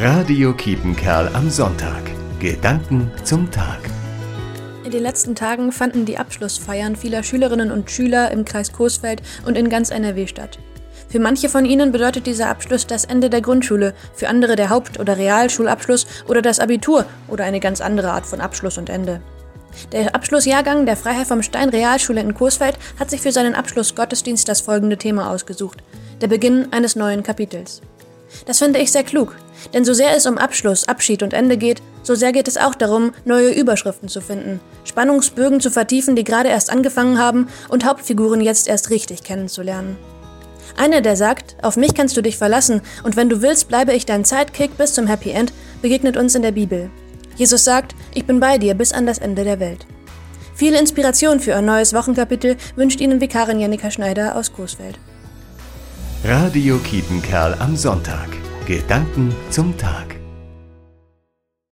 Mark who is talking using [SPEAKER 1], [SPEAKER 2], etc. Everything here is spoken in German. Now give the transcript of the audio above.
[SPEAKER 1] Radio Kiepenkerl am Sonntag. Gedanken zum Tag.
[SPEAKER 2] In den letzten Tagen fanden die Abschlussfeiern vieler Schülerinnen und Schüler im Kreis Coesfeld und in ganz NRW statt. Für manche von ihnen bedeutet dieser Abschluss das Ende der Grundschule, für andere der Haupt- oder Realschulabschluss oder das Abitur oder eine ganz andere Art von Abschluss und Ende. Der Abschlussjahrgang der Freiherr vom Stein Realschule in Coesfeld hat sich für seinen Abschlussgottesdienst das folgende Thema ausgesucht: der Beginn eines neuen Kapitels. Das finde ich sehr klug, denn so sehr es um Abschluss, Abschied und Ende geht, so sehr geht es auch darum, neue Überschriften zu finden, Spannungsbögen zu vertiefen, die gerade erst angefangen haben und Hauptfiguren jetzt erst richtig kennenzulernen. Einer, der sagt, auf mich kannst du dich verlassen und wenn du willst, bleibe ich dein Sidekick bis zum Happy End, begegnet uns in der Bibel. Jesus sagt, ich bin bei dir bis an das Ende der Welt. Viel Inspiration für ein neues Wochenkapitel wünscht Ihnen Vikarin Jannika Schneider aus Coesfeld.
[SPEAKER 1] Radio Kiepenkerl am Sonntag. Gedanken zum Tag.